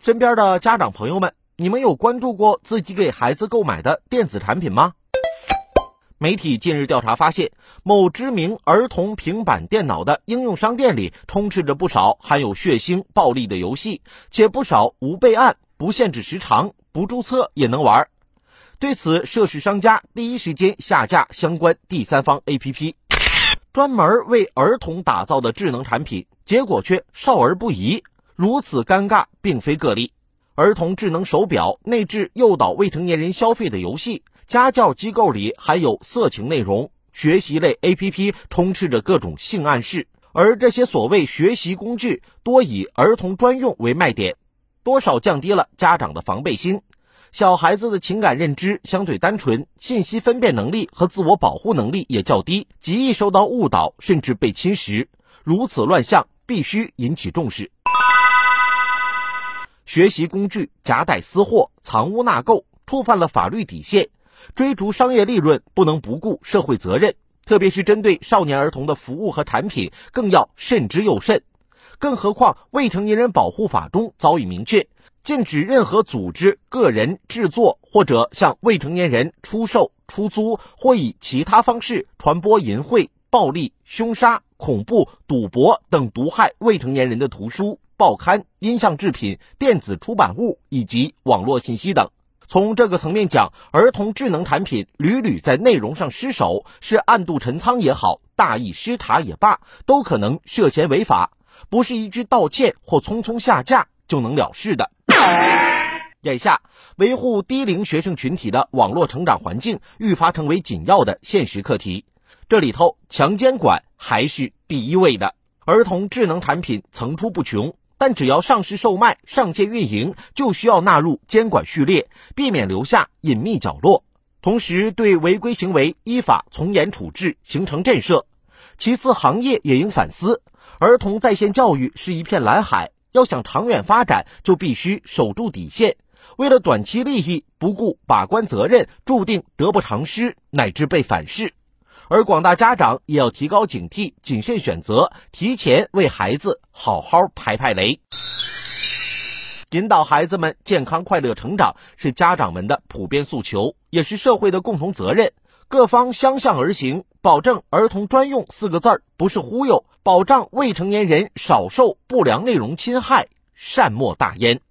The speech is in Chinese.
身边的家长朋友们，你们有关注过自己给孩子购买的电子产品吗？媒体近日调查发现，某知名儿童平板电脑的应用商店里充斥着不少含有血腥暴力的游戏，且不少无备案、不限制时长、不注册也能玩。对此，涉事商家第一时间下架相关第三方 APP，专门为儿童打造的智能产品，结果却少儿不宜。如此尴尬并非个例，儿童智能手表内置诱导未成年人消费的游戏。家教机构里还有色情内容，学习类 APP 充斥着各种性暗示，而这些所谓学习工具多以儿童专用为卖点，多少降低了家长的防备心。小孩子的情感认知相对单纯，信息分辨能力和自我保护能力也较低，极易受到误导，甚至被侵蚀。如此乱象必须引起重视。学习工具夹带私货、藏污纳垢，触犯了法律底线。追逐商业利润不能不顾社会责任，特别是针对少年儿童的服务和产品，更要慎之又慎。更何况《未成年人保护法》中早已明确，禁止任何组织、个人制作或者向未成年人出售、出租或以其他方式传播淫秽、暴力、凶杀、恐怖、赌博等毒害未成年人的图书、报刊、音像制品、电子出版物以及网络信息等。从这个层面讲，儿童智能产品屡屡在内容上失手，是暗度陈仓也好，大意失察也罢，都可能涉嫌违法，不是一句道歉或匆匆下架就能了事的。眼下，维护低龄学生群体的网络成长环境愈发成为紧要的现实课题，这里头强监管还是第一位的。儿童智能产品层出不穷。但只要上市售卖、上线运营，就需要纳入监管序列，避免留下隐秘角落。同时，对违规行为依法从严处置，形成震慑。其次，行业也应反思，儿童在线教育是一片蓝海，要想长远发展，就必须守住底线。为了短期利益，不顾把关责任，注定得不偿失，乃至被反噬。而广大家长也要提高警惕，谨慎选择，提前为孩子好好排排雷。引导孩子们健康快乐成长是家长们的普遍诉求，也是社会的共同责任。各方相向而行，保证儿童专用四个字儿不是忽悠，保障未成年人少受不良内容侵害，善莫大焉。